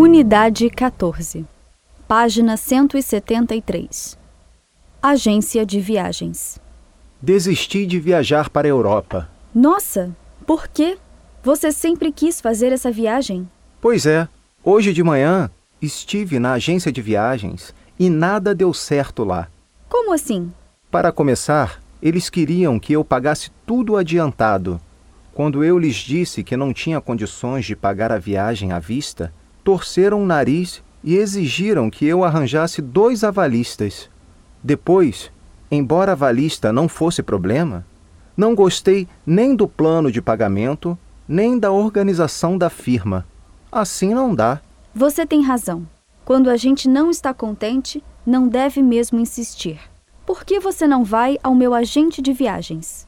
Unidade 14. Página 173. Agência de Viagens. Desisti de viajar para a Europa. Nossa, por quê? Você sempre quis fazer essa viagem? Pois é, hoje de manhã estive na agência de viagens e nada deu certo lá. Como assim? Para começar, eles queriam que eu pagasse tudo adiantado. Quando eu lhes disse que não tinha condições de pagar a viagem à vista, torceram o nariz e exigiram que eu arranjasse dois avalistas. Depois, embora avalista não fosse problema, não gostei nem do plano de pagamento, nem da organização da firma. Assim não dá. Você tem razão. Quando a gente não está contente, não deve mesmo insistir. Por que você não vai ao meu agente de viagens?